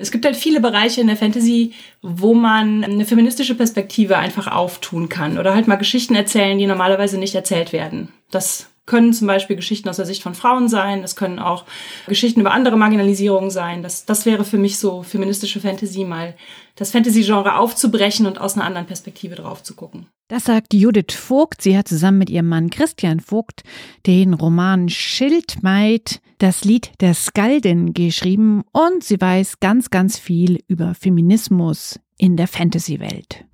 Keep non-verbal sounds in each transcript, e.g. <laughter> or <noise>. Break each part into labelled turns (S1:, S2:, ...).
S1: Es gibt halt viele Bereiche in der Fantasy, wo man eine feministische Perspektive einfach auftun kann oder halt mal Geschichten erzählen, die normalerweise nicht erzählt werden. Das können zum Beispiel Geschichten aus der Sicht von Frauen sein, es können auch Geschichten über andere Marginalisierungen sein. Das, das wäre für mich so feministische Fantasy, mal das Fantasy-Genre aufzubrechen und aus einer anderen Perspektive drauf zu gucken.
S2: Das sagt Judith Vogt. Sie hat zusammen mit ihrem Mann Christian Vogt den Roman Schildmaid, das Lied der Skaldin geschrieben und sie weiß ganz, ganz viel über Feminismus in der Fantasy-Welt.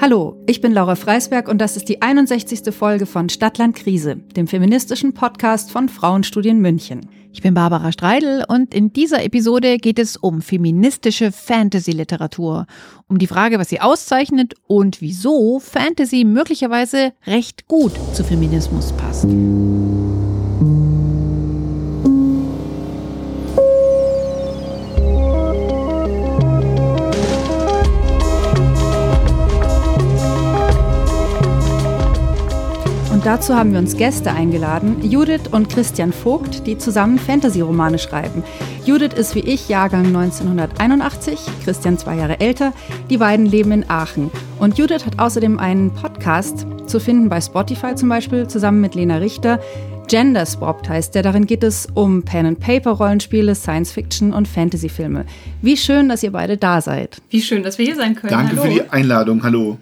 S3: Hallo, ich bin Laura Freisberg und das ist die 61. Folge von Stadtland Krise, dem feministischen Podcast von Frauenstudien München.
S2: Ich bin Barbara Streidel und in dieser Episode geht es um feministische Fantasy-Literatur, um die Frage, was sie auszeichnet und wieso Fantasy möglicherweise recht gut zu Feminismus passt.
S3: Dazu haben wir uns Gäste eingeladen, Judith und Christian Vogt, die zusammen Fantasy-Romane schreiben. Judith ist wie ich Jahrgang 1981, Christian zwei Jahre älter. Die beiden leben in Aachen. Und Judith hat außerdem einen Podcast, zu finden bei Spotify zum Beispiel, zusammen mit Lena Richter. Gender Swapped heißt der. Darin geht es um Pen-and-Paper-Rollenspiele, Science-Fiction und Fantasy-Filme. Wie schön, dass ihr beide da seid.
S1: Wie schön, dass wir hier sein können.
S4: Danke Hallo. für die Einladung. Hallo.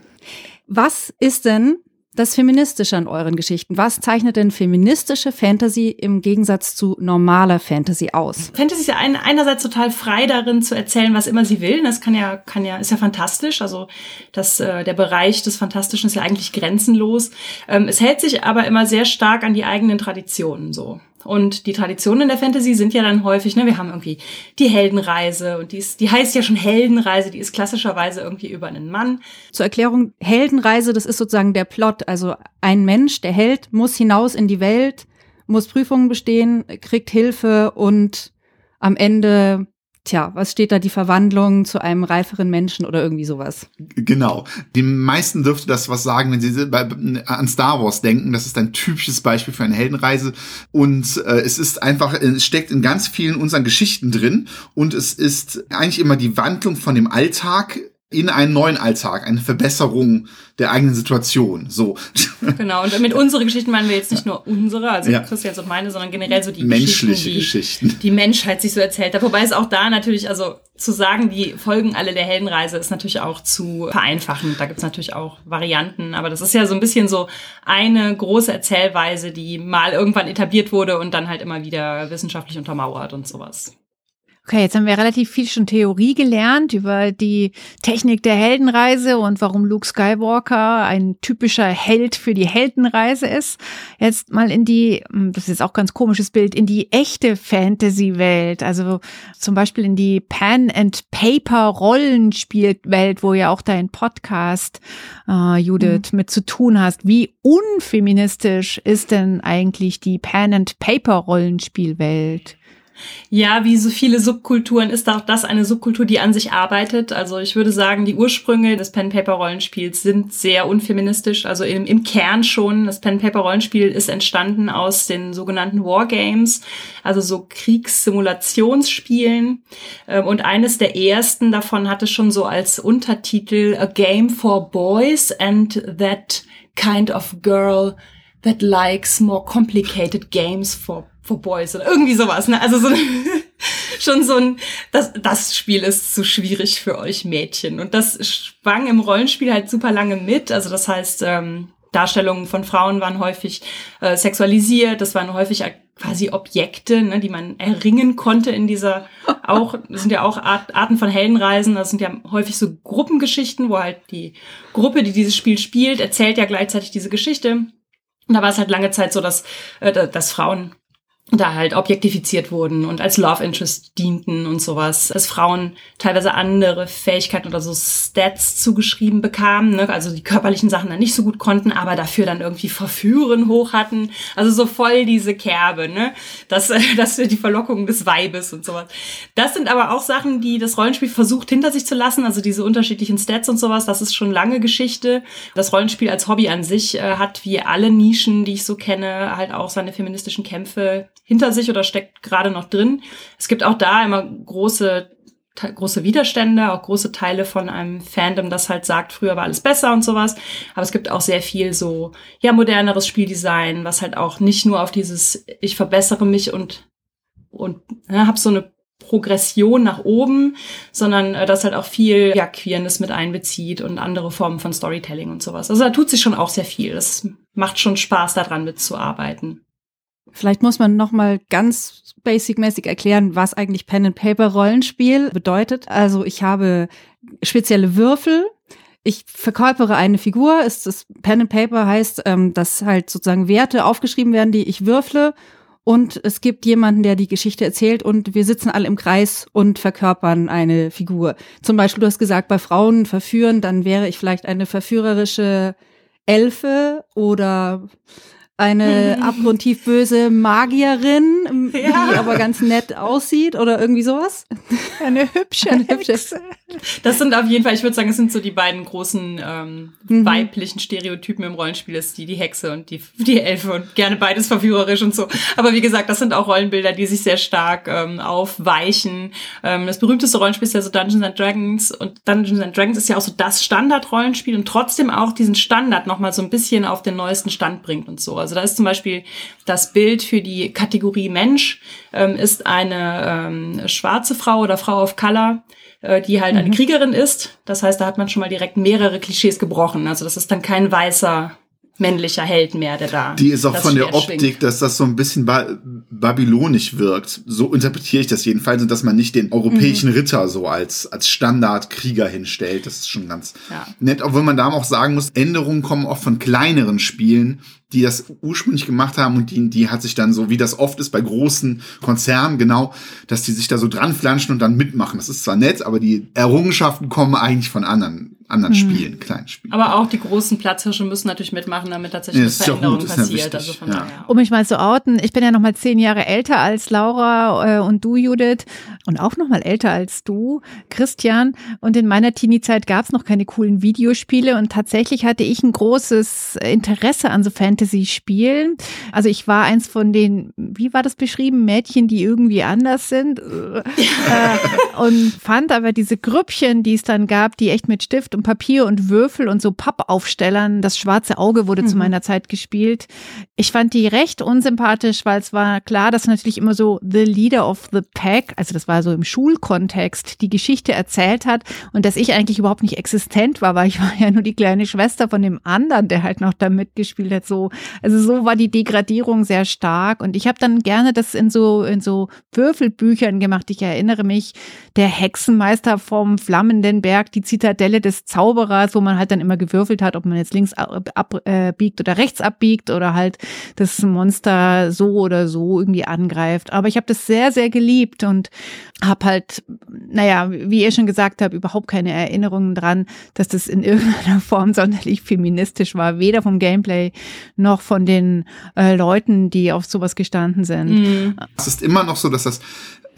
S3: Was ist denn das Feministische an euren Geschichten. Was zeichnet denn feministische Fantasy im Gegensatz zu normaler Fantasy aus?
S1: Fantasy ist ja ein, einerseits total frei darin zu erzählen, was immer sie will. Das kann ja, kann ja, ist ja fantastisch. Also das, äh, der Bereich des Fantastischen ist ja eigentlich grenzenlos. Ähm, es hält sich aber immer sehr stark an die eigenen Traditionen so. Und die Traditionen in der Fantasy sind ja dann häufig, ne, wir haben irgendwie die Heldenreise und die, ist, die heißt ja schon Heldenreise, die ist klassischerweise irgendwie über einen Mann.
S3: Zur Erklärung, Heldenreise, das ist sozusagen der Plot. Also ein Mensch, der Held, muss hinaus in die Welt, muss Prüfungen bestehen, kriegt Hilfe und am Ende Tja, was steht da die Verwandlung zu einem reiferen Menschen oder irgendwie sowas?
S4: Genau. Die meisten dürfte das was sagen, wenn sie an Star Wars denken. Das ist ein typisches Beispiel für eine Heldenreise. Und äh, es ist einfach, es steckt in ganz vielen unseren Geschichten drin. Und es ist eigentlich immer die Wandlung von dem Alltag in einen neuen Alltag, eine Verbesserung der eigenen Situation. So. <laughs>
S1: Genau, und mit unsere Geschichten meinen wir jetzt nicht nur unsere, also ja. Christians und meine, sondern generell so die
S4: Menschliche
S1: Geschichten,
S4: die Geschichten.
S1: die Menschheit sich so erzählt hat. Wobei es auch da natürlich, also zu sagen, die folgen alle der Heldenreise, ist natürlich auch zu vereinfachend. Da gibt's natürlich auch Varianten, aber das ist ja so ein bisschen so eine große Erzählweise, die mal irgendwann etabliert wurde und dann halt immer wieder wissenschaftlich untermauert und sowas.
S2: Okay, jetzt haben wir relativ viel schon Theorie gelernt über die Technik der Heldenreise und warum Luke Skywalker ein typischer Held für die Heldenreise ist. Jetzt mal in die, hm, das ist jetzt auch ganz komisches Bild, in die echte Fantasy-Welt. Also zum Beispiel in die Pen-and-Paper-Rollenspielwelt, wo ja auch dein Podcast, äh, Judith, mhm. mit zu tun hast. Wie unfeministisch ist denn eigentlich die Pen-and-Paper-Rollenspielwelt?
S1: Ja, wie so viele Subkulturen ist auch das eine Subkultur, die an sich arbeitet. Also ich würde sagen, die Ursprünge des Pen-Paper-Rollenspiels sind sehr unfeministisch, also im, im Kern schon. Das Pen-Paper-Rollenspiel ist entstanden aus den sogenannten Wargames, also so Kriegssimulationsspielen. Ähm, und eines der ersten davon hatte schon so als Untertitel A Game for Boys and That Kind of Girl that likes more complicated games for for Boys oder irgendwie sowas, ne? Also so <laughs> schon so ein, das, das Spiel ist zu schwierig für euch Mädchen. Und das schwang im Rollenspiel halt super lange mit. Also das heißt, ähm, Darstellungen von Frauen waren häufig äh, sexualisiert, das waren häufig quasi Objekte, ne, die man erringen konnte in dieser <laughs> auch, das sind ja auch Art, Arten von Heldenreisen, das sind ja häufig so Gruppengeschichten, wo halt die Gruppe, die dieses Spiel spielt, erzählt ja gleichzeitig diese Geschichte. Und da war es halt lange Zeit so, dass, äh, dass Frauen da halt objektifiziert wurden und als Love Interest dienten und sowas, dass Frauen teilweise andere Fähigkeiten oder so Stats zugeschrieben bekamen, ne? also die körperlichen Sachen dann nicht so gut konnten, aber dafür dann irgendwie Verführen hoch hatten, also so voll diese Kerbe, ne, das, <laughs> das die Verlockung des Weibes und sowas. Das sind aber auch Sachen, die das Rollenspiel versucht hinter sich zu lassen, also diese unterschiedlichen Stats und sowas, das ist schon lange Geschichte. Das Rollenspiel als Hobby an sich äh, hat wie alle Nischen, die ich so kenne, halt auch seine feministischen Kämpfe hinter sich oder steckt gerade noch drin. Es gibt auch da immer große große Widerstände, auch große Teile von einem Fandom, das halt sagt, früher war alles besser und sowas. Aber es gibt auch sehr viel so, ja, moderneres Spieldesign, was halt auch nicht nur auf dieses, ich verbessere mich und, und ja, habe so eine Progression nach oben, sondern äh, das halt auch viel ja, Queerness mit einbezieht und andere Formen von Storytelling und sowas. Also da tut sich schon auch sehr viel. Das macht schon Spaß, daran mitzuarbeiten.
S3: Vielleicht muss man noch mal ganz basic-mäßig erklären, was eigentlich Pen and Paper Rollenspiel bedeutet. Also ich habe spezielle Würfel. Ich verkörpere eine Figur. Ist Pen and Paper heißt, ähm, dass halt sozusagen Werte aufgeschrieben werden, die ich würfle. Und es gibt jemanden, der die Geschichte erzählt und wir sitzen alle im Kreis und verkörpern eine Figur. Zum Beispiel, du hast gesagt, bei Frauen verführen, dann wäre ich vielleicht eine verführerische Elfe oder eine <laughs> abgrundtief böse Magierin, ja. die aber ganz nett aussieht oder irgendwie sowas.
S2: Eine hübsche, eine hübsche. Hexe.
S1: Das sind auf jeden Fall, ich würde sagen, es sind so die beiden großen ähm, mhm. weiblichen Stereotypen im Rollenspiel, ist die die Hexe und die die Elfe und gerne beides verführerisch und so. Aber wie gesagt, das sind auch Rollenbilder, die sich sehr stark ähm, aufweichen. Ähm, das berühmteste Rollenspiel ist ja so Dungeons and Dragons und Dungeons and Dragons ist ja auch so das Standard-Rollenspiel und trotzdem auch diesen Standard nochmal so ein bisschen auf den neuesten Stand bringt und so. Also da ist zum Beispiel das Bild für die Kategorie Mensch ähm, ist eine ähm, schwarze Frau oder Frau of Color, die halt mhm. eine Kriegerin ist. Das heißt, da hat man schon mal direkt mehrere Klischees gebrochen. Also das ist dann kein weißer männlicher Held mehr, der da.
S4: Die ist auch von der Optik, schwingt. dass das so ein bisschen ba babylonisch wirkt. So interpretiere ich das jedenfalls und dass man nicht den europäischen mhm. Ritter so als, als Standardkrieger hinstellt. Das ist schon ganz ja. nett, obwohl man da auch sagen muss, Änderungen kommen oft von kleineren Spielen, die das ursprünglich gemacht haben und die, die hat sich dann so, wie das oft ist bei großen Konzernen, genau, dass die sich da so dran flanschen und dann mitmachen. Das ist zwar nett, aber die Errungenschaften kommen eigentlich von anderen, anderen mhm. Spielen, kleinen Spielen.
S1: Aber auch die großen Platzhirsche müssen natürlich mitmachen, damit tatsächlich ja, eine Veränderung passiert. Also von
S2: ja. daher. Um mich mal zu outen, ich bin ja noch mal zehn Jahre älter als Laura äh, und du, Judith, und auch noch mal älter als du, Christian. Und in meiner Teenie-Zeit gab es noch keine coolen Videospiele und tatsächlich hatte ich ein großes Interesse an so Fantasy Fantasy spielen. Also ich war eins von den, wie war das beschrieben, Mädchen, die irgendwie anders sind. äh, <laughs> und fand aber diese Grüppchen, die es dann gab, die echt mit Stift und Papier und Würfel und so Pappaufstellern, das schwarze Auge wurde mhm. zu meiner Zeit gespielt. Ich fand die recht unsympathisch, weil es war klar, dass natürlich immer so the leader of the pack, also das war so im Schulkontext, die Geschichte erzählt hat und dass ich eigentlich überhaupt nicht existent war, weil ich war ja nur die kleine Schwester von dem anderen, der halt noch da mitgespielt hat. So also so war die Degradierung sehr stark. Und ich habe dann gerne das in so, in so Würfelbüchern gemacht. Ich erinnere mich, der Hexenmeister vom Flammenden Berg, die Zitadelle des Zauberers, wo man halt dann immer gewürfelt hat, ob man jetzt links abbiegt äh, oder rechts abbiegt oder halt das Monster so oder so irgendwie angreift. Aber ich habe das sehr, sehr geliebt und habe halt, naja, wie ihr schon gesagt habt, überhaupt keine Erinnerungen dran, dass das in <laughs> irgendeiner Form sonderlich feministisch war, weder vom Gameplay noch von den äh, Leuten, die auf sowas gestanden sind. Mhm.
S4: Es ist immer noch so, dass das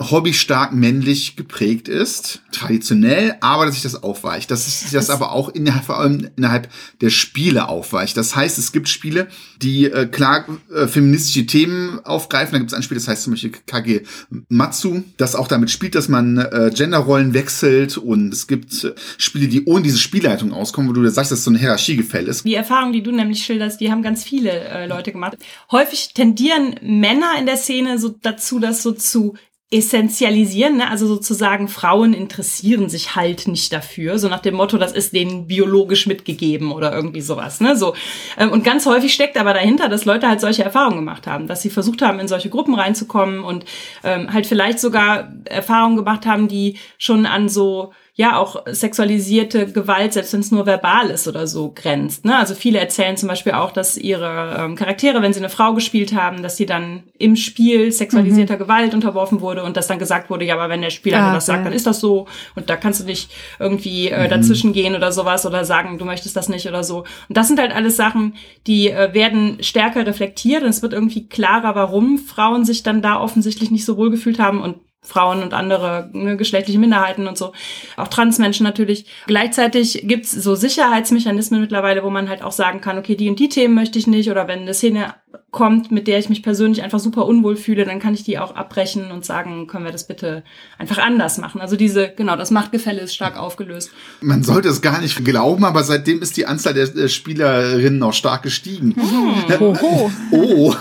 S4: hobbystark männlich geprägt ist, traditionell, aber dass sich das aufweicht. Dass sich das, das aber auch innerhalb, vor allem innerhalb der Spiele aufweicht. Das heißt, es gibt Spiele, die äh, klar äh, feministische Themen aufgreifen. Da gibt es ein Spiel, das heißt zum Beispiel Kage Matsu, das auch damit spielt, dass man äh, Genderrollen wechselt und es gibt äh, Spiele, die ohne diese Spielleitung auskommen, wo du sagst, dass so ein Hierarchiegefälle ist.
S1: Die Erfahrung, die du nämlich schilderst, die haben ganz viele äh, Leute gemacht. Häufig tendieren Männer in der Szene so dazu, das so zu essentialisieren, ne? also sozusagen Frauen interessieren sich halt nicht dafür, so nach dem Motto, das ist denen biologisch mitgegeben oder irgendwie sowas, ne, so. Ähm, und ganz häufig steckt aber dahinter, dass Leute halt solche Erfahrungen gemacht haben, dass sie versucht haben, in solche Gruppen reinzukommen und ähm, halt vielleicht sogar Erfahrungen gemacht haben, die schon an so ja auch sexualisierte Gewalt, selbst wenn es nur verbal ist oder so, grenzt. Ne? Also viele erzählen zum Beispiel auch, dass ihre ähm, Charaktere, wenn sie eine Frau gespielt haben, dass sie dann im Spiel sexualisierter mhm. Gewalt unterworfen wurde und dass dann gesagt wurde, ja, aber wenn der Spieler ah, das sagt, ja. dann ist das so und da kannst du nicht irgendwie äh, mhm. dazwischen gehen oder sowas oder sagen, du möchtest das nicht oder so. Und das sind halt alles Sachen, die äh, werden stärker reflektiert und es wird irgendwie klarer, warum Frauen sich dann da offensichtlich nicht so wohl gefühlt haben und Frauen und andere ne, geschlechtliche Minderheiten und so, auch Transmenschen natürlich. Gleichzeitig gibt's so Sicherheitsmechanismen mittlerweile, wo man halt auch sagen kann, okay, die und die Themen möchte ich nicht oder wenn eine Szene kommt, mit der ich mich persönlich einfach super unwohl fühle, dann kann ich die auch abbrechen und sagen, können wir das bitte einfach anders machen. Also diese, genau, das Machtgefälle ist stark aufgelöst.
S4: Man sollte es gar nicht glauben, aber seitdem ist die Anzahl der Spielerinnen auch stark gestiegen. Hm. Oh, <laughs> oh,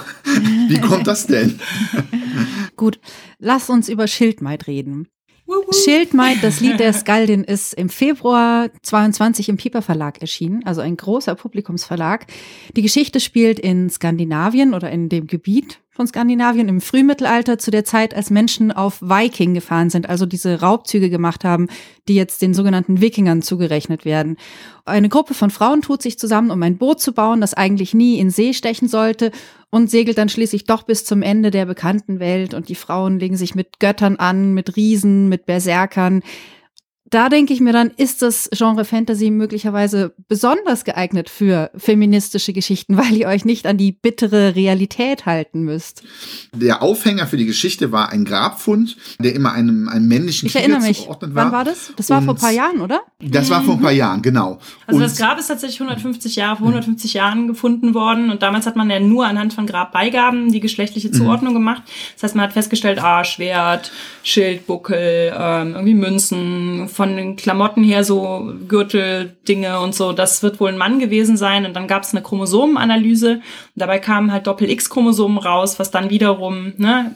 S4: wie kommt das denn? <laughs>
S3: Gut, lass uns über Schildmaid reden. Schildmaid, das Lied der <laughs> Skaldin, ist im Februar 22 im Piper Verlag erschienen, also ein großer Publikumsverlag. Die Geschichte spielt in Skandinavien oder in dem Gebiet von Skandinavien im Frühmittelalter zu der Zeit, als Menschen auf Viking gefahren sind, also diese Raubzüge gemacht haben, die jetzt den sogenannten Wikingern zugerechnet werden. Eine Gruppe von Frauen tut sich zusammen, um ein Boot zu bauen, das eigentlich nie in See stechen sollte und segelt dann schließlich doch bis zum Ende der bekannten Welt und die Frauen legen sich mit Göttern an, mit Riesen, mit Berserkern da denke ich mir dann, ist das Genre Fantasy möglicherweise besonders geeignet für feministische Geschichten, <laughs> weil ihr euch nicht an die bittere Realität halten müsst.
S4: Der Aufhänger für die Geschichte war ein Grabfund, der immer einem, einem männlichen
S3: ich Krieger zugeordnet war. Wann war das? Das war Und vor ein paar Jahren, oder?
S4: Das war vor ein paar Jahren, genau.
S1: Also und das Grab ist tatsächlich 150 Jahre, vor 150 Jahren gefunden worden. Und damals hat man ja nur anhand von Grabbeigaben die geschlechtliche mhm. Zuordnung mhm. gemacht. Das heißt, man hat festgestellt, ah, Schwert, Schild, Buckel, ähm, irgendwie Münzen, von von den Klamotten her so Gürteldinge und so, das wird wohl ein Mann gewesen sein. Und dann gab es eine Chromosomenanalyse. Dabei kamen halt Doppel-X-Chromosomen raus, was dann wiederum ne,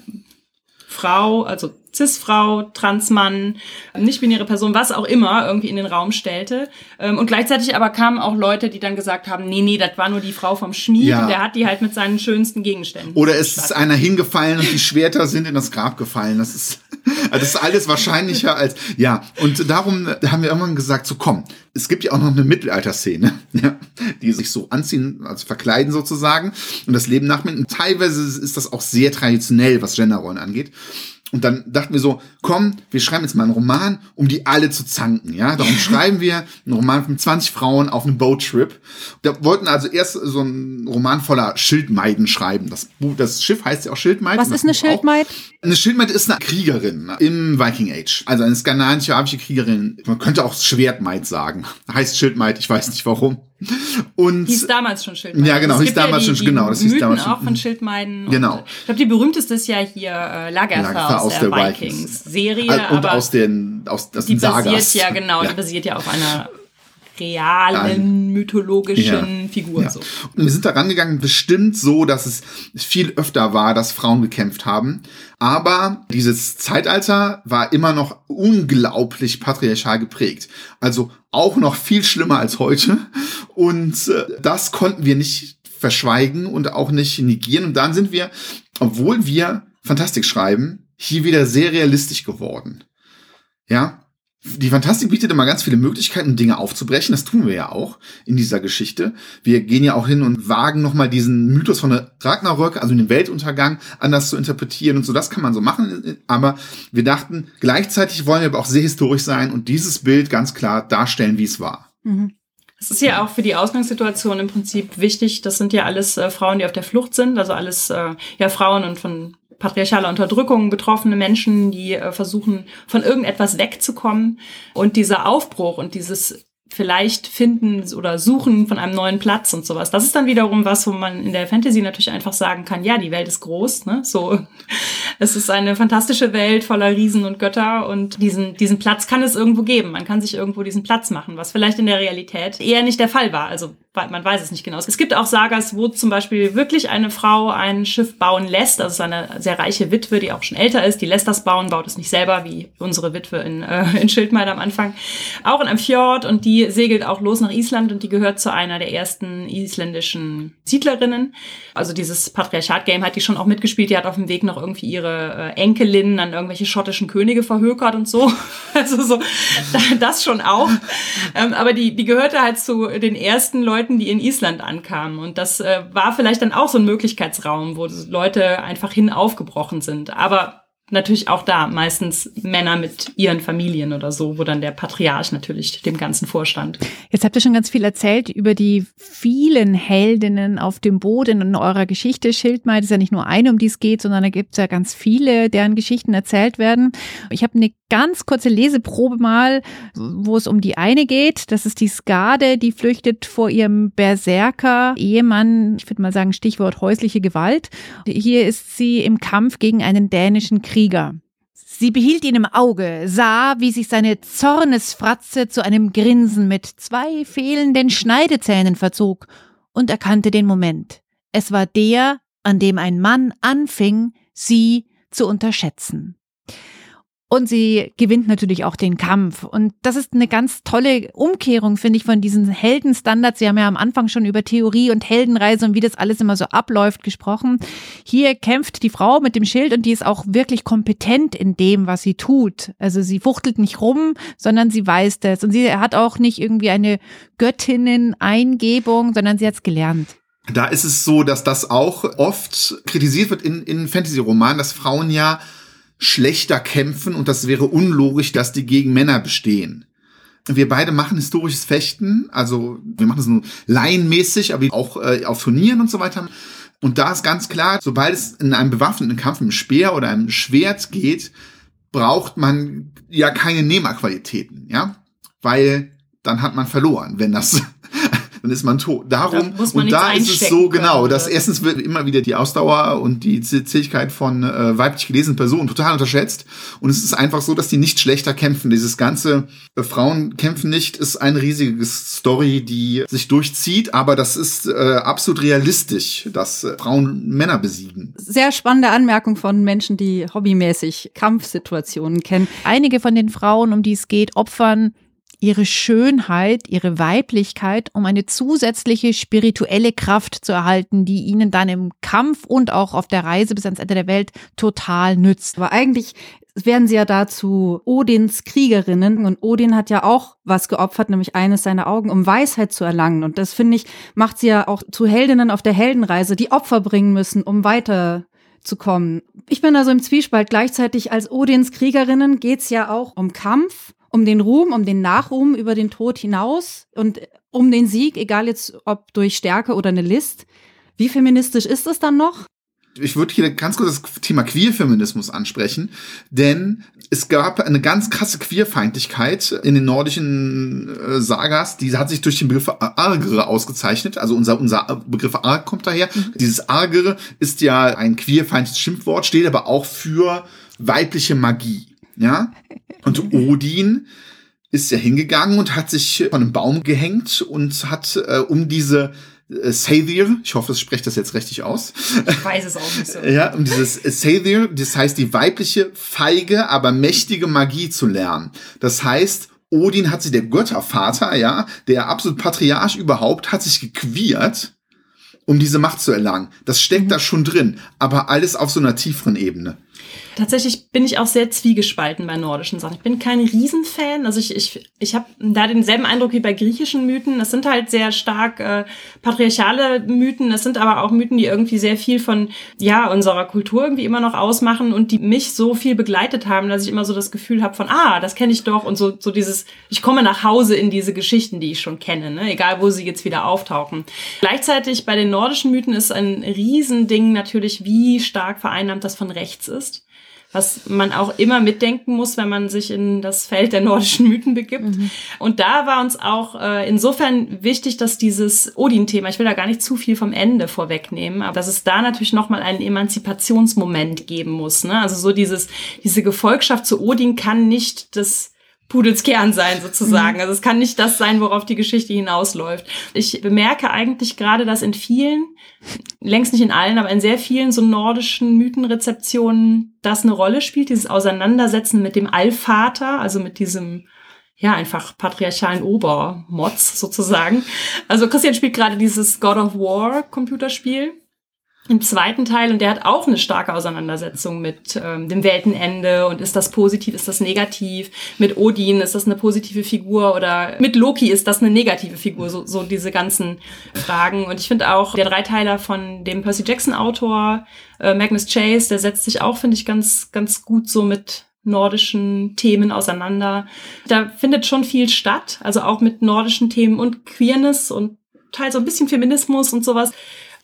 S1: Frau, also Cis-Frau, Transmann, nicht-binäre Person, was auch immer irgendwie in den Raum stellte. Ähm, und gleichzeitig aber kamen auch Leute, die dann gesagt haben, nee, nee, das war nur die Frau vom Schmied, ja. der hat die halt mit seinen schönsten Gegenständen.
S4: Oder es ist einer hingefallen und die Schwerter sind in das Grab gefallen. Das ist, <laughs> das ist alles wahrscheinlicher als, ja. Und darum haben wir irgendwann gesagt, so komm, es gibt ja auch noch eine Mittelalterszene, <laughs> ja, die sich so anziehen, also verkleiden sozusagen und das Leben nachmachen. Teilweise ist das auch sehr traditionell, was Genderrollen angeht. Und dann dachten wir so, komm, wir schreiben jetzt mal einen Roman, um die alle zu zanken, ja. Darum <laughs> schreiben wir einen Roman mit 20 Frauen auf einem Boattrip. Da wollten also erst so einen Roman voller Schildmeiden schreiben. Das, Buch, das Schiff heißt ja auch Schildmeid.
S3: Was ist eine Schildmeid?
S4: Eine Schildmeid ist eine Kriegerin im Viking Age. Also eine skandinavische Kriegerin. Man könnte auch Schwertmeid sagen. Heißt Schildmeid, ich weiß nicht warum.
S1: Und hieß damals schon Schildmeiden.
S4: Ja, genau, hieß damals ja die, schon, genau,
S1: das hieß damals schon. auch von Schildmeiden.
S4: Genau.
S1: ich glaube, die berühmte ist ja hier äh, Lagertha, Lagertha aus, aus, der, der Vikings Serie,
S4: also, und aber aus den aus, aus
S1: die
S4: den Sagas.
S1: basiert ja genau, ja. die basiert ja auf einer realen, mythologischen ja, Figur. Ja.
S4: So. Und wir sind da rangegangen, bestimmt so, dass es viel öfter war, dass Frauen gekämpft haben. Aber dieses Zeitalter war immer noch unglaublich patriarchal geprägt. Also auch noch viel schlimmer als heute. Und äh, das konnten wir nicht verschweigen und auch nicht negieren. Und dann sind wir, obwohl wir Fantastik schreiben, hier wieder sehr realistisch geworden. Ja, die Fantastik bietet immer ganz viele Möglichkeiten, Dinge aufzubrechen. Das tun wir ja auch in dieser Geschichte. Wir gehen ja auch hin und wagen nochmal diesen Mythos von der Ragnarök, also den Weltuntergang, anders zu interpretieren und so. Das kann man so machen. Aber wir dachten, gleichzeitig wollen wir aber auch sehr historisch sein und dieses Bild ganz klar darstellen, wie es war.
S1: Mhm. Ist ja auch für die Ausgangssituation im Prinzip wichtig. Das sind ja alles äh, Frauen, die auf der Flucht sind, also alles äh, ja Frauen und von patriarchaler Unterdrückung betroffene Menschen, die äh, versuchen, von irgendetwas wegzukommen. Und dieser Aufbruch und dieses vielleicht finden oder suchen von einem neuen Platz und sowas. Das ist dann wiederum was, wo man in der Fantasy natürlich einfach sagen kann, ja, die Welt ist groß, ne? So, <laughs> es ist eine fantastische Welt voller Riesen und Götter und diesen, diesen Platz kann es irgendwo geben. Man kann sich irgendwo diesen Platz machen, was vielleicht in der Realität eher nicht der Fall war. Also man weiß es nicht genau. Es gibt auch Sagas, wo zum Beispiel wirklich eine Frau ein Schiff bauen lässt. Also eine sehr reiche Witwe, die auch schon älter ist. Die lässt das bauen, baut es nicht selber, wie unsere Witwe in, äh, in Schildmeid am Anfang. Auch in einem Fjord und die segelt auch los nach Island und die gehört zu einer der ersten isländischen Siedlerinnen. Also dieses Patriarchat-Game hat die schon auch mitgespielt. Die hat auf dem Weg noch irgendwie ihre äh, Enkelin an irgendwelche schottischen Könige verhökert und so. <laughs> Also so, <laughs> das schon auch. Ähm, aber die, die gehörte halt zu den ersten Leuten, die in Island ankamen. Und das äh, war vielleicht dann auch so ein Möglichkeitsraum, wo Leute einfach hin aufgebrochen sind. Aber natürlich auch da meistens Männer mit ihren Familien oder so, wo dann der Patriarch natürlich dem Ganzen vorstand.
S2: Jetzt habt ihr schon ganz viel erzählt über die vielen Heldinnen auf dem Boden in eurer Geschichte. Schildmeid ist ja nicht nur eine, um die es geht, sondern da gibt es ja ganz viele, deren Geschichten erzählt werden. Ich habe eine ganz kurze Leseprobe mal, wo es um die eine geht. Das ist die Skade, die flüchtet vor ihrem Berserker Ehemann. Ich würde mal sagen Stichwort häusliche Gewalt. Hier ist sie im Kampf gegen einen dänischen Krieg Krieger. Sie behielt ihn im Auge, sah, wie sich seine Zornesfratze zu einem Grinsen mit zwei fehlenden Schneidezähnen verzog und erkannte den Moment. Es war der, an dem ein Mann anfing, sie zu unterschätzen. Und sie gewinnt natürlich auch den Kampf. Und das ist eine ganz tolle Umkehrung, finde ich, von diesen Heldenstandards. Sie haben ja am Anfang schon über Theorie und Heldenreise und wie das alles immer so abläuft gesprochen. Hier kämpft die Frau mit dem Schild und die ist auch wirklich kompetent in dem, was sie tut. Also sie fuchtelt nicht rum, sondern sie weiß das. Und sie hat auch nicht irgendwie eine Göttinnen-Eingebung, sondern sie hat es gelernt.
S4: Da ist es so, dass das auch oft kritisiert wird in, in Fantasy-Romanen, dass Frauen ja schlechter kämpfen und das wäre unlogisch, dass die gegen Männer bestehen. Wir beide machen historisches Fechten, also wir machen es nur laienmäßig, aber auch äh, auf Turnieren und so weiter. Und da ist ganz klar, sobald es in einem bewaffneten Kampf mit einem Speer oder einem Schwert geht, braucht man ja keine Nehmerqualitäten, ja, weil dann hat man verloren, wenn das dann ist man tot. Darum, da und da ist es so genau, dass erstens wird immer wieder die Ausdauer und die Zähigkeit von äh, weiblich gelesenen Personen total unterschätzt. Und es ist einfach so, dass die nicht schlechter kämpfen. Dieses ganze äh, Frauen kämpfen nicht ist eine riesige Story, die sich durchzieht, aber das ist äh, absolut realistisch, dass äh, Frauen Männer besiegen.
S3: Sehr spannende Anmerkung von Menschen, die hobbymäßig Kampfsituationen kennen.
S2: Einige von den Frauen, um die es geht, opfern ihre Schönheit, ihre Weiblichkeit, um eine zusätzliche spirituelle Kraft zu erhalten, die ihnen dann im Kampf und auch auf der Reise bis ans Ende der Welt total nützt.
S3: Aber eigentlich werden sie ja dazu Odins Kriegerinnen und Odin hat ja auch was geopfert, nämlich eines seiner Augen, um Weisheit zu erlangen. Und das finde ich, macht sie ja auch zu Heldinnen auf der Heldenreise, die Opfer bringen müssen, um weiter zu kommen. Ich bin also im Zwiespalt. Gleichzeitig als Odins Kriegerinnen geht's ja auch um Kampf um den Ruhm, um den Nachruhm über den Tod hinaus und um den Sieg, egal jetzt ob durch Stärke oder eine List. Wie feministisch ist es dann noch?
S4: Ich würde hier ganz kurz das Thema Queerfeminismus ansprechen, denn es gab eine ganz krasse Queerfeindlichkeit in den nordischen äh, Sagas. Die hat sich durch den Begriff Argere ausgezeichnet. Also unser, unser Begriff Arg kommt daher. Mhm. Dieses Argere ist ja ein queerfeindliches Schimpfwort, steht aber auch für weibliche Magie. Ja? Und Odin ist ja hingegangen und hat sich von einem Baum gehängt und hat äh, um diese äh, Sathir, ich hoffe, ich spreche das jetzt richtig aus.
S1: Ich weiß es auch nicht so. <laughs>
S4: ja, um dieses Sathir, das heißt die weibliche, feige, aber mächtige Magie zu lernen. Das heißt, Odin hat sich, der Göttervater, ja, der absolut Patriarch überhaupt, hat sich gequert, um diese Macht zu erlangen. Das steckt mhm. da schon drin, aber alles auf so einer tieferen Ebene.
S1: Tatsächlich bin ich auch sehr zwiegespalten bei nordischen Sachen. Ich bin kein Riesenfan. Also ich, ich, ich habe da denselben Eindruck wie bei griechischen Mythen. Es sind halt sehr stark äh, patriarchale Mythen. Es sind aber auch Mythen, die irgendwie sehr viel von ja unserer Kultur irgendwie immer noch ausmachen und die mich so viel begleitet haben, dass ich immer so das Gefühl habe von ah, das kenne ich doch und so so dieses ich komme nach Hause in diese Geschichten, die ich schon kenne, ne? egal wo sie jetzt wieder auftauchen. Gleichzeitig bei den nordischen Mythen ist ein Riesending natürlich, wie stark vereinnahmt das von rechts ist was man auch immer mitdenken muss, wenn man sich in das Feld der nordischen Mythen begibt. Mhm. Und da war uns auch äh, insofern wichtig, dass dieses Odin-Thema, ich will da gar nicht zu viel vom Ende vorwegnehmen, aber dass es da natürlich nochmal einen Emanzipationsmoment geben muss. Ne? Also so dieses, diese Gefolgschaft zu Odin kann nicht das Pudels Kern sein sozusagen. Mhm. Also es kann nicht das sein, worauf die Geschichte hinausläuft. Ich bemerke eigentlich gerade, dass in vielen, längst nicht in allen, aber in sehr vielen so nordischen Mythenrezeptionen das eine Rolle spielt, dieses Auseinandersetzen mit dem Allvater, also mit diesem ja, einfach patriarchalen Obermods sozusagen. Also Christian spielt gerade dieses God of War Computerspiel im zweiten Teil und der hat auch eine starke Auseinandersetzung mit ähm, dem Weltenende und ist das positiv, ist das negativ? Mit Odin ist das eine positive Figur oder mit Loki ist das eine negative Figur? So, so diese ganzen Fragen. Und ich finde auch der Dreiteiler von dem Percy Jackson Autor äh, Magnus Chase, der setzt sich auch, finde ich, ganz ganz gut so mit nordischen Themen auseinander. Da findet schon viel statt, also auch mit nordischen Themen und Queerness und teils so ein bisschen Feminismus und sowas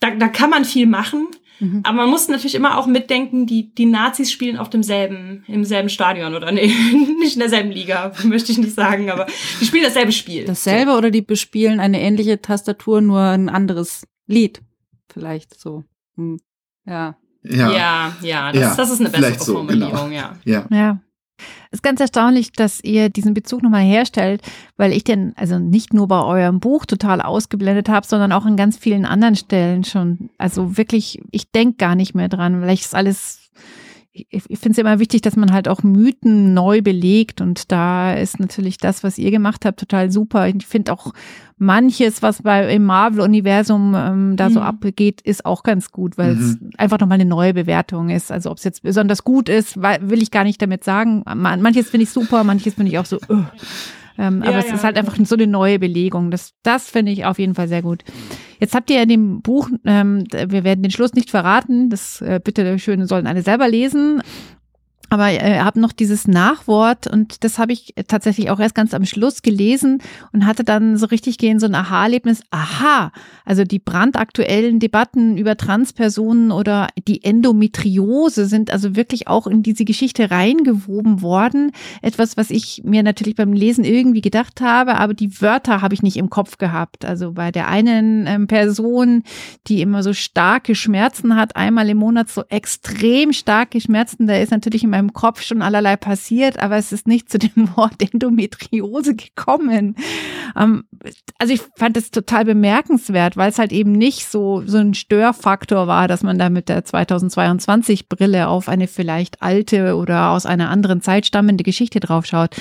S1: da, da kann man viel machen. Mhm. Aber man muss natürlich immer auch mitdenken, die, die Nazis spielen auf demselben, im selben Stadion oder nee, <laughs> nicht in derselben Liga, <laughs> möchte ich nicht sagen, aber die spielen dasselbe Spiel.
S3: Dasselbe so. oder die bespielen eine ähnliche Tastatur, nur ein anderes Lied. Vielleicht so. Hm. Ja.
S1: Ja, ja, ja, das, ja, das ist eine bessere so, genau. Formulierung, genau.
S2: ja. ja. Ja. Ist ganz erstaunlich, dass ihr diesen Bezug nochmal herstellt, weil ich den also nicht nur bei eurem Buch total ausgeblendet habe, sondern auch an ganz vielen anderen Stellen schon. Also wirklich, ich denke gar nicht mehr dran, weil ich es alles ich finde es immer wichtig, dass man halt auch Mythen neu belegt und da ist natürlich das, was ihr gemacht habt, total super. Ich finde auch manches, was bei im Marvel-Universum ähm, da mhm. so abgeht, ist auch ganz gut, weil es mhm. einfach nochmal eine neue Bewertung ist. Also ob es jetzt besonders gut ist, will ich gar nicht damit sagen. Manches finde ich super, manches finde ich auch so. Uh. Ähm, ja, aber es ja. ist halt einfach so eine neue Belegung. Das, das finde ich auf jeden Fall sehr gut. Jetzt habt ihr in dem Buch, ähm, wir werden den Schluss nicht verraten, das äh, bitte schön sollen alle selber lesen. Aber äh, habe noch dieses Nachwort und das habe ich tatsächlich auch erst ganz am Schluss gelesen und hatte dann so richtig gehen so ein Aha-Erlebnis. Aha, also die brandaktuellen Debatten über Transpersonen oder die Endometriose sind also wirklich auch in diese Geschichte reingewoben worden. Etwas, was ich mir natürlich beim Lesen irgendwie gedacht habe, aber die Wörter habe ich nicht im Kopf gehabt. Also bei der einen ähm, Person, die immer so starke Schmerzen hat, einmal im Monat so extrem starke Schmerzen, da ist natürlich in meinem meinem Kopf schon allerlei passiert, aber es ist nicht zu dem <laughs> Wort Endometriose gekommen. Ähm, also ich fand es total bemerkenswert, weil es halt eben nicht so, so ein Störfaktor war, dass man da mit der 2022 Brille auf eine vielleicht alte oder aus einer anderen Zeit stammende Geschichte draufschaut.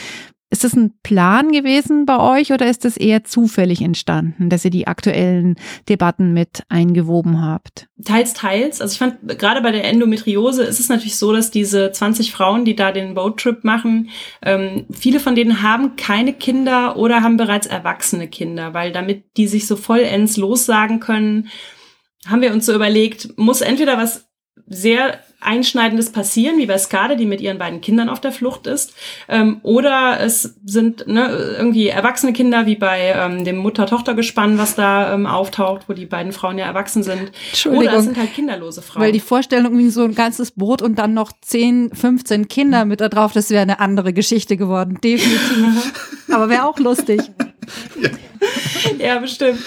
S2: Ist das ein Plan gewesen bei euch oder ist das eher zufällig entstanden, dass ihr die aktuellen Debatten mit eingewoben habt?
S1: Teils, teils. Also ich fand, gerade bei der Endometriose ist es natürlich so, dass diese 20 Frauen, die da den Boattrip machen, ähm, viele von denen haben keine Kinder oder haben bereits erwachsene Kinder, weil damit die sich so vollends lossagen können, haben wir uns so überlegt, muss entweder was sehr Einschneidendes passieren, wie bei Skade, die mit ihren beiden Kindern auf der Flucht ist. Ähm, oder es sind ne, irgendwie erwachsene Kinder, wie bei ähm, dem Mutter-Tochter-Gespann, was da ähm, auftaucht, wo die beiden Frauen ja erwachsen sind. Oder es sind halt kinderlose Frauen.
S3: Weil die Vorstellung irgendwie so ein ganzes Boot und dann noch 10, 15 Kinder mit da drauf, das wäre eine andere Geschichte geworden. Definitiv. <laughs> Aber wäre auch lustig.
S1: Ja. ja, bestimmt.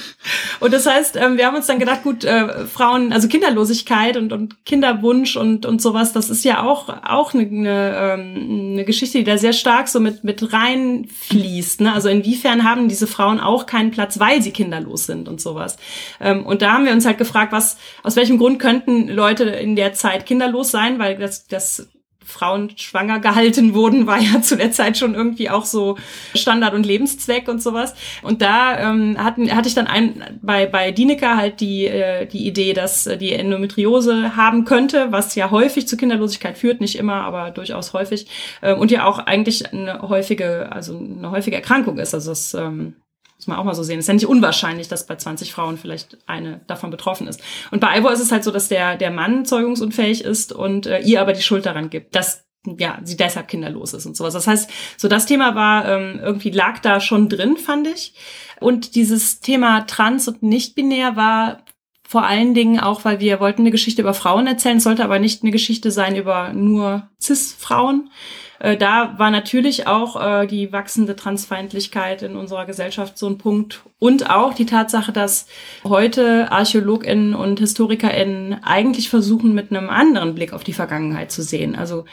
S1: Und das heißt, ähm, wir haben uns dann gedacht, gut, äh, Frauen, also Kinderlosigkeit und, und Kinderwunsch und, und sowas, das ist ja auch, auch eine, eine, ähm, eine Geschichte, die da sehr stark so mit, mit reinfließt. Ne? Also inwiefern haben diese Frauen auch keinen Platz, weil sie kinderlos sind und sowas. Ähm, und da haben wir uns halt gefragt, was, aus welchem Grund könnten Leute in der Zeit kinderlos sein, weil das, das Frauen schwanger gehalten wurden, war ja zu der Zeit schon irgendwie auch so Standard und Lebenszweck und sowas. Und da ähm, hatten, hatte ich dann ein, bei, bei Dieneker halt die, äh, die Idee, dass die Endometriose haben könnte, was ja häufig zu Kinderlosigkeit führt, nicht immer, aber durchaus häufig. Äh, und ja auch eigentlich eine häufige, also eine häufige Erkrankung ist. Also das ähm, muss man auch mal so sehen. Ist ja nicht unwahrscheinlich, dass bei 20 Frauen vielleicht eine davon betroffen ist. Und bei Ivor ist es halt so, dass der, der Mann zeugungsunfähig ist und äh, ihr aber die Schuld daran gibt, dass ja, sie deshalb kinderlos ist und sowas. Das heißt, so das Thema war ähm, irgendwie lag da schon drin, fand ich. Und dieses Thema trans und nicht binär war vor allen Dingen auch, weil wir wollten eine Geschichte über Frauen erzählen, sollte aber nicht eine Geschichte sein über nur Cis-Frauen, äh, da war natürlich auch äh, die wachsende Transfeindlichkeit in unserer Gesellschaft so ein Punkt. Und auch die Tatsache, dass heute ArchäologInnen und HistorikerInnen eigentlich versuchen, mit einem anderen Blick auf die Vergangenheit zu sehen. Also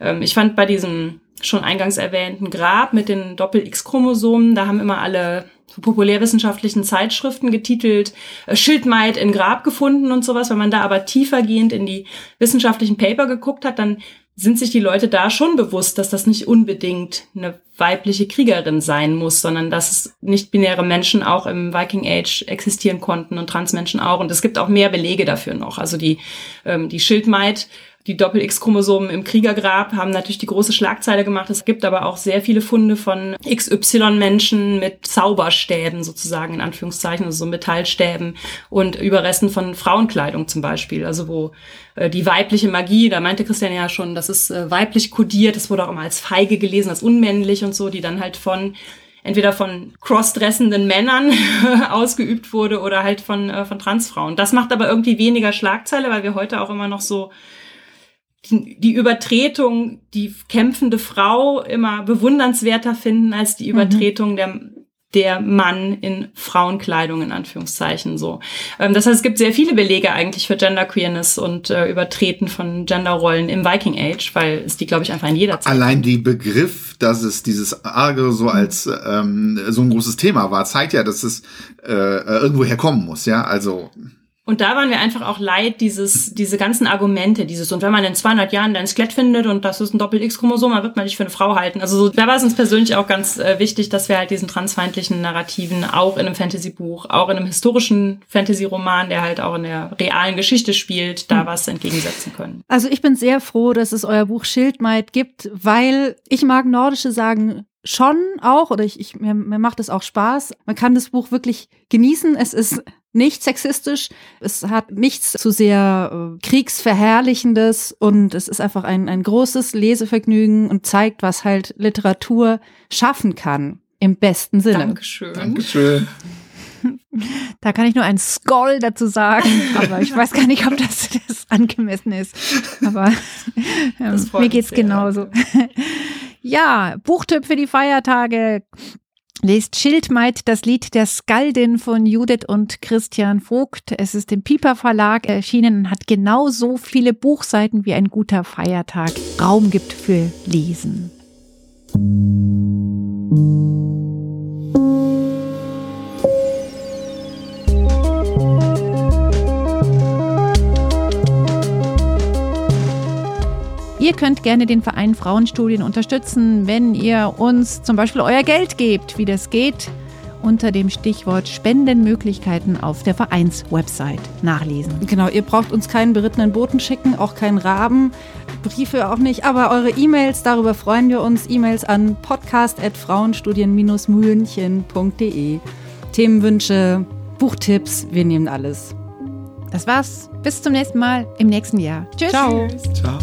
S1: ähm, ich fand bei diesem schon eingangs erwähnten Grab mit den Doppel-X-Chromosomen. Da haben immer alle populärwissenschaftlichen Zeitschriften getitelt äh, Schildmaid in Grab gefunden und sowas. Wenn man da aber tiefergehend in die wissenschaftlichen Paper geguckt hat, dann sind sich die Leute da schon bewusst, dass das nicht unbedingt eine weibliche Kriegerin sein muss, sondern dass nicht-binäre Menschen auch im Viking Age existieren konnten und Transmenschen auch. Und es gibt auch mehr Belege dafür noch. Also die, ähm, die Schildmaid die Doppel-X-Chromosomen im Kriegergrab haben natürlich die große Schlagzeile gemacht. Es gibt aber auch sehr viele Funde von XY-Menschen mit Zauberstäben sozusagen, in Anführungszeichen, also so Metallstäben und Überresten von Frauenkleidung zum Beispiel. Also wo äh, die weibliche Magie, da meinte Christian ja schon, das ist äh, weiblich kodiert, das wurde auch immer als feige gelesen, als unmännlich und so, die dann halt von entweder von crossdressenden Männern <laughs> ausgeübt wurde oder halt von, äh, von Transfrauen. Das macht aber irgendwie weniger Schlagzeile, weil wir heute auch immer noch so die, die Übertretung, die kämpfende Frau immer bewundernswerter finden als die mhm. Übertretung mhm. der der Mann in Frauenkleidung in Anführungszeichen so. Ähm, das heißt, es gibt sehr viele Belege eigentlich für Genderqueerness und äh, Übertreten von Genderrollen im Viking Age, weil es die, glaube ich, einfach in jeder Zeit.
S4: Allein die Begriff, dass es dieses Arge so mhm. als ähm, so ein großes Thema war, zeigt ja, dass es äh, irgendwo herkommen muss, ja. Also
S1: und da waren wir einfach auch leid, dieses, diese ganzen Argumente, dieses, und wenn man in 200 Jahren dein Skelett findet und das ist ein Doppel-X-Chromosom, dann wird man dich für eine Frau halten. Also so, da war es uns persönlich auch ganz äh, wichtig, dass wir halt diesen transfeindlichen Narrativen auch in einem Fantasy-Buch, auch in einem historischen Fantasy-Roman, der halt auch in der realen Geschichte spielt, da hm. was entgegensetzen können.
S3: Also ich bin sehr froh, dass es euer Buch Schildmaid gibt, weil ich mag nordische Sagen schon auch, oder ich, ich mir, mir macht es auch Spaß. Man kann das Buch wirklich genießen. Es ist nicht sexistisch. Es hat nichts zu sehr äh, kriegsverherrlichendes und es ist einfach ein, ein großes Lesevergnügen und zeigt, was halt Literatur schaffen kann. Im besten Sinne.
S1: Dankeschön.
S4: Dankeschön. <laughs>
S2: Da kann ich nur ein Skoll dazu sagen, <laughs> aber ich weiß gar nicht, ob das, das angemessen ist. Aber ähm, mir geht's genauso. <laughs> Ja, Buchtipp für die Feiertage. Lest Schildmaid, das Lied der Skaldin von Judith und Christian Vogt. Es ist im Piper Verlag erschienen und hat genau so viele Buchseiten wie ein guter Feiertag Raum gibt für Lesen. Ihr könnt gerne den Verein Frauenstudien unterstützen, wenn ihr uns zum Beispiel euer Geld gebt. Wie das geht, unter dem Stichwort Spendenmöglichkeiten auf der Vereinswebsite nachlesen.
S3: Genau, ihr braucht uns keinen berittenen Boten schicken, auch keinen Raben, Briefe auch nicht, aber eure E-Mails, darüber freuen wir uns. E-Mails an podcast.frauenstudien-münchen.de. Themenwünsche, Buchtipps, wir nehmen alles.
S2: Das war's. Bis zum nächsten Mal im nächsten Jahr.
S3: Tschüss. Ciao.
S4: Ciao.